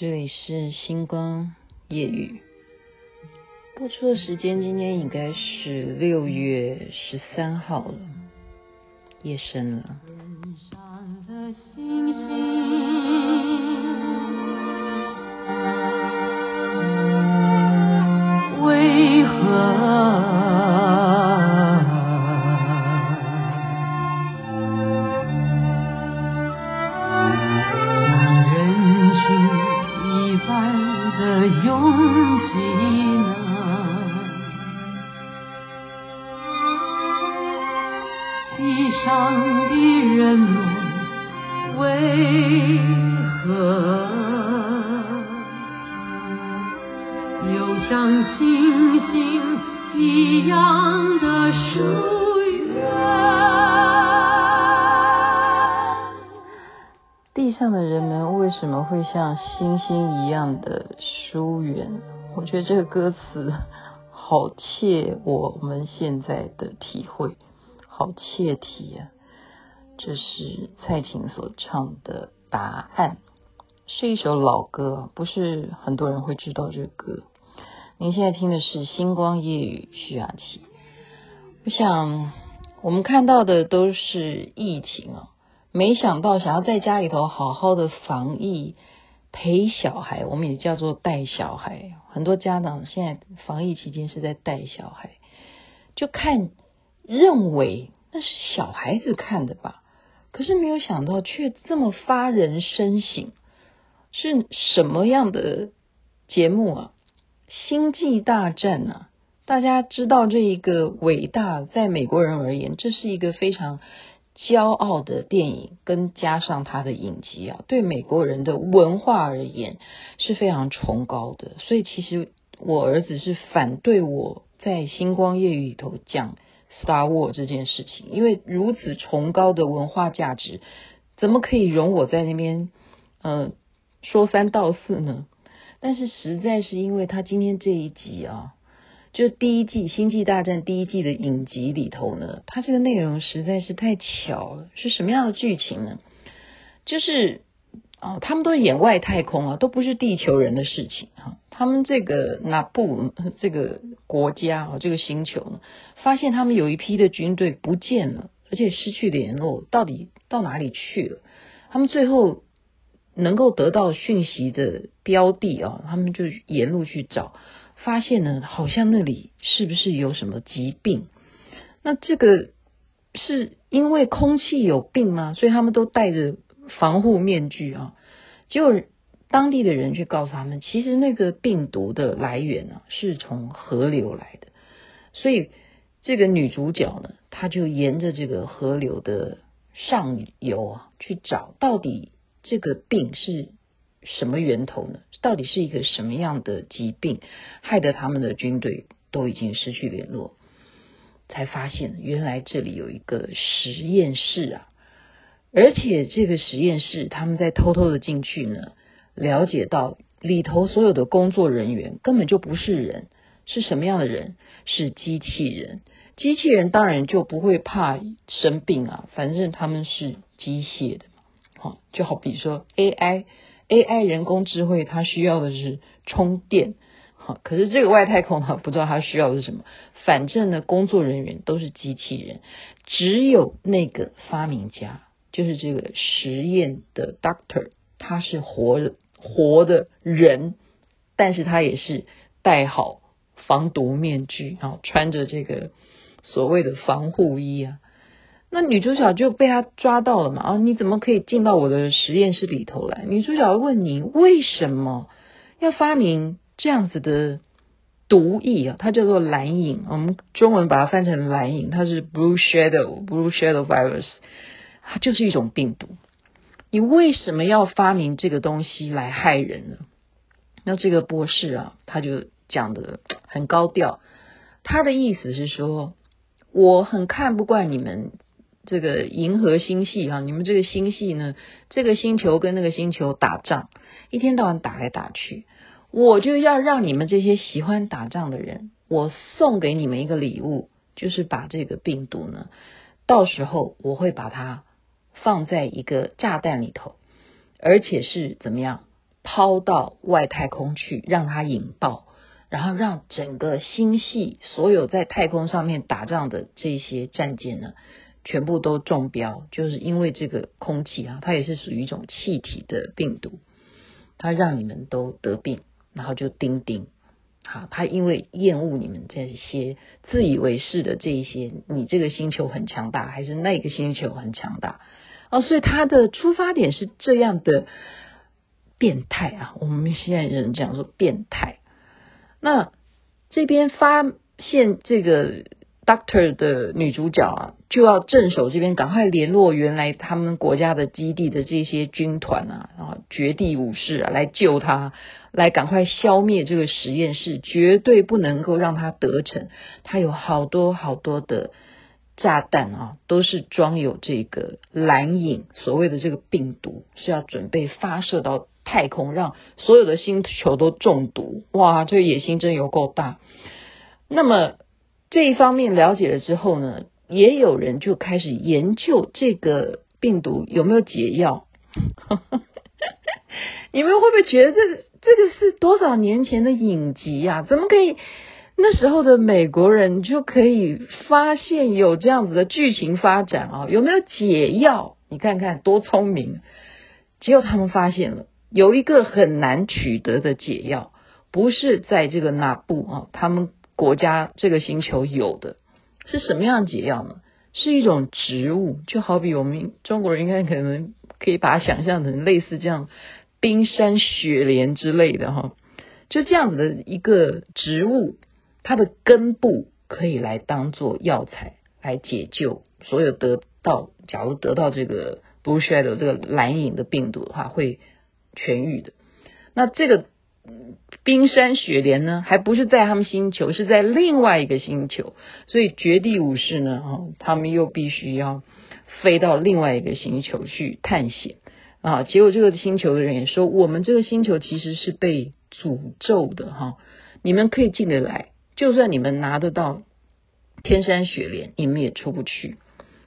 这里是星光夜雨，播出的时间今天应该是六月十三号了，夜深了。天上的星星为何？像星星一样的疏远地上的人们为什么会像星星一样的疏远？我觉得这个歌词好切我们现在的体会，好切题啊！这是蔡琴所唱的《答案》，是一首老歌，不是很多人会知道这个歌。您现在听的是《星光夜语》，徐雅琪。我想，我们看到的都是疫情啊。没想到想要在家里头好好的防疫陪小孩，我们也叫做带小孩。很多家长现在防疫期间是在带小孩，就看认为那是小孩子看的吧，可是没有想到却这么发人深省。是什么样的节目啊？星际大战啊！大家知道这一个伟大，在美国人而言，这是一个非常。骄傲的电影，跟加上他的影集啊，对美国人的文化而言是非常崇高的。所以其实我儿子是反对我在星光夜雨里头讲 Star War 这件事情，因为如此崇高的文化价值，怎么可以容我在那边呃说三道四呢？但是实在是因为他今天这一集啊。就第一季《星际大战》第一季的影集里头呢，它这个内容实在是太巧了。是什么样的剧情呢？就是、哦，他们都演外太空啊，都不是地球人的事情哈。他们这个那布这个国家啊，这个星球呢，发现他们有一批的军队不见了，而且失去联络，到底到哪里去了？他们最后能够得到讯息的标的啊，他们就沿路去找。发现呢，好像那里是不是有什么疾病？那这个是因为空气有病吗？所以他们都戴着防护面具啊。结果当地的人去告诉他们，其实那个病毒的来源呢，是从河流来的。所以这个女主角呢，她就沿着这个河流的上游啊，去找到底这个病是。什么源头呢？到底是一个什么样的疾病，害得他们的军队都已经失去联络？才发现原来这里有一个实验室啊！而且这个实验室，他们在偷偷的进去呢，了解到里头所有的工作人员根本就不是人，是什么样的人？是机器人。机器人当然就不会怕生病啊，反正他们是机械的。好，就好比说 AI。AI 人工智慧，它需要的是充电，好，可是这个外太空呢，不知道它需要的是什么。反正呢，工作人员都是机器人，只有那个发明家，就是这个实验的 Doctor，他是活的活的人，但是他也是戴好防毒面具，然后穿着这个所谓的防护衣啊。那女主角就被他抓到了嘛？啊，你怎么可以进到我的实验室里头来？女主角问你为什么要发明这样子的毒液啊？它叫做蓝影，我们中文把它翻成蓝影，它是 Blue Shadow，Blue Shadow Virus，它就是一种病毒。你为什么要发明这个东西来害人呢？那这个博士啊，他就讲的很高调，他的意思是说，我很看不惯你们。这个银河星系啊，你们这个星系呢，这个星球跟那个星球打仗，一天到晚打来打去，我就要让你们这些喜欢打仗的人，我送给你们一个礼物，就是把这个病毒呢，到时候我会把它放在一个炸弹里头，而且是怎么样，抛到外太空去，让它引爆，然后让整个星系所有在太空上面打仗的这些战舰呢，全部都中标，就是因为这个空气啊，它也是属于一种气体的病毒，它让你们都得病，然后就叮叮。好，他因为厌恶你们这些自以为是的这一些，你这个星球很强大，还是那个星球很强大？哦，所以他的出发点是这样的变态啊！我们现在人讲说变态。那这边发现这个 Doctor 的女主角啊，就要镇守这边，赶快联络原来他们国家的基地的这些军团啊，然后绝地武士啊来救他。来，赶快消灭这个实验室，绝对不能够让他得逞。他有好多好多的炸弹啊，都是装有这个蓝影，所谓的这个病毒，是要准备发射到太空，让所有的星球都中毒。哇，这个野心真有够大。那么这一方面了解了之后呢，也有人就开始研究这个病毒有没有解药。你们会不会觉得这个？这个是多少年前的影集呀？怎么可以那时候的美国人就可以发现有这样子的剧情发展啊？有没有解药？你看看多聪明！结果他们发现了有一个很难取得的解药，不是在这个那布啊，他们国家这个星球有的是什么样的解药呢？是一种植物，就好比我们中国人应该可能可以把它想象成类似这样。冰山雪莲之类的哈，就这样子的一个植物，它的根部可以来当做药材来解救所有得到，假如得到这个 Blue Shadow 这个蓝影的病毒的话，会痊愈的。那这个冰山雪莲呢，还不是在他们星球，是在另外一个星球，所以绝地武士呢，哈，他们又必须要飞到另外一个星球去探险。啊，结果这个星球的人也说，我们这个星球其实是被诅咒的哈。你们可以进得来，就算你们拿得到天山雪莲，你们也出不去。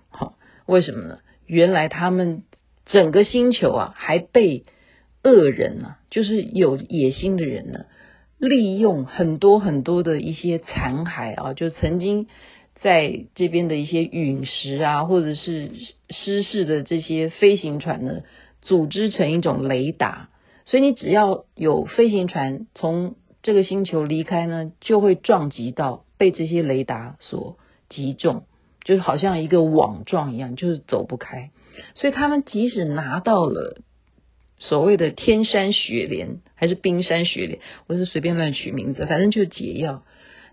好，为什么呢？原来他们整个星球啊，还被恶人呐、啊，就是有野心的人呢，利用很多很多的一些残骸啊，就曾经在这边的一些陨石啊，或者是失事的这些飞行船呢。组织成一种雷达，所以你只要有飞行船从这个星球离开呢，就会撞击到被这些雷达所击中，就是好像一个网状一样，就是走不开。所以他们即使拿到了所谓的天山雪莲还是冰山雪莲，我是随便乱取名字，反正就是解药。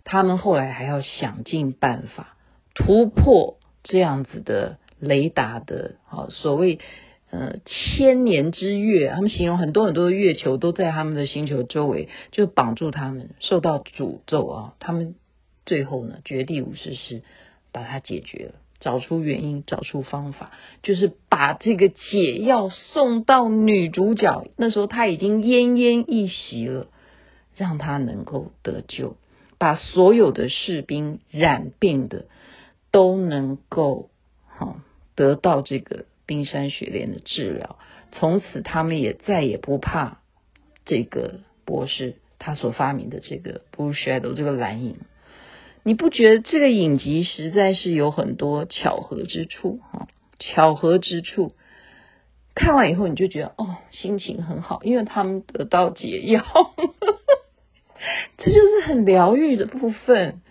他们后来还要想尽办法突破这样子的雷达的，好所谓。呃，千年之月，他们形容很多很多的月球都在他们的星球周围，就绑住他们，受到诅咒啊。他们最后呢，绝地武士是把它解决了，找出原因，找出方法，就是把这个解药送到女主角。那时候她已经奄奄一息了，让她能够得救，把所有的士兵染病的都能够好得到这个。冰山雪莲的治疗，从此他们也再也不怕这个博士他所发明的这个 Blue Shadow 这个蓝影。你不觉得这个影集实在是有很多巧合之处哈？巧合之处，看完以后你就觉得哦，心情很好，因为他们得到解药，这就是很疗愈的部分。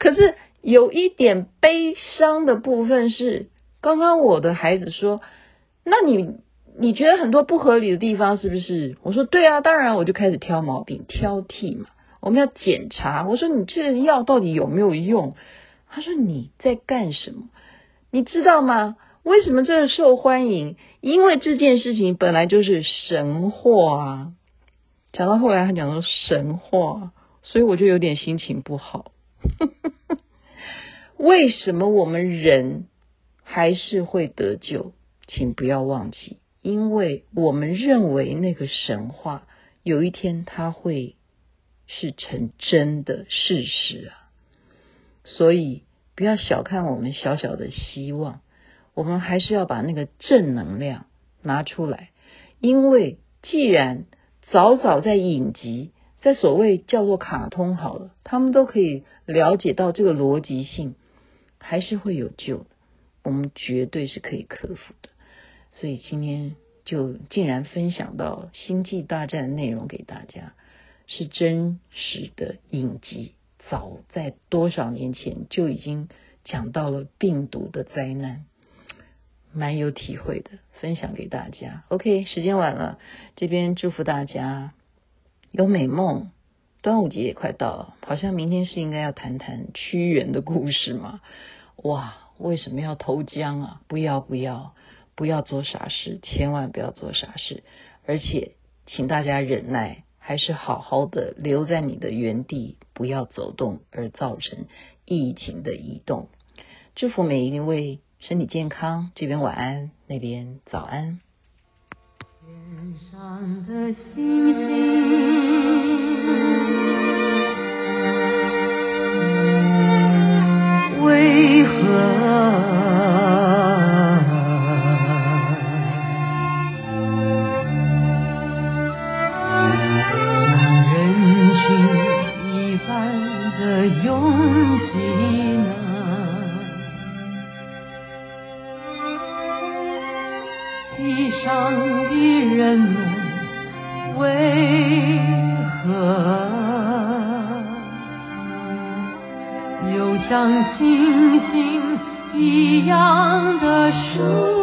可是有一点悲伤的部分是。刚刚我的孩子说：“那你你觉得很多不合理的地方是不是？”我说：“对啊，当然。”我就开始挑毛病、挑剔嘛。我们要检查。我说：“你这药到底有没有用？”他说：“你在干什么？你知道吗？为什么这个受欢迎？因为这件事情本来就是神话啊。”讲到后来，他讲说神话，所以我就有点心情不好。为什么我们人？还是会得救，请不要忘记，因为我们认为那个神话有一天它会是成真的事实啊，所以不要小看我们小小的希望，我们还是要把那个正能量拿出来，因为既然早早在影集，在所谓叫做卡通好了，他们都可以了解到这个逻辑性，还是会有救的。我们绝对是可以克服的。所以今天就竟然分享到《星际大战》的内容给大家，是真实的影集，早在多少年前就已经讲到了病毒的灾难。蛮有体会的，分享给大家。OK，时间晚了，这边祝福大家有美梦。端午节也快到了，好像明天是应该要谈谈屈原的故事嘛？哇，为什么要投江啊？不要不要不要做傻事，千万不要做傻事。而且，请大家忍耐，还是好好的留在你的原地，不要走动，而造成疫情的移动。祝福每一位。身体健康，这边晚安，那边早安。天上的星星，为何？的拥挤呢？地上的人们为何？又像星星一样的数。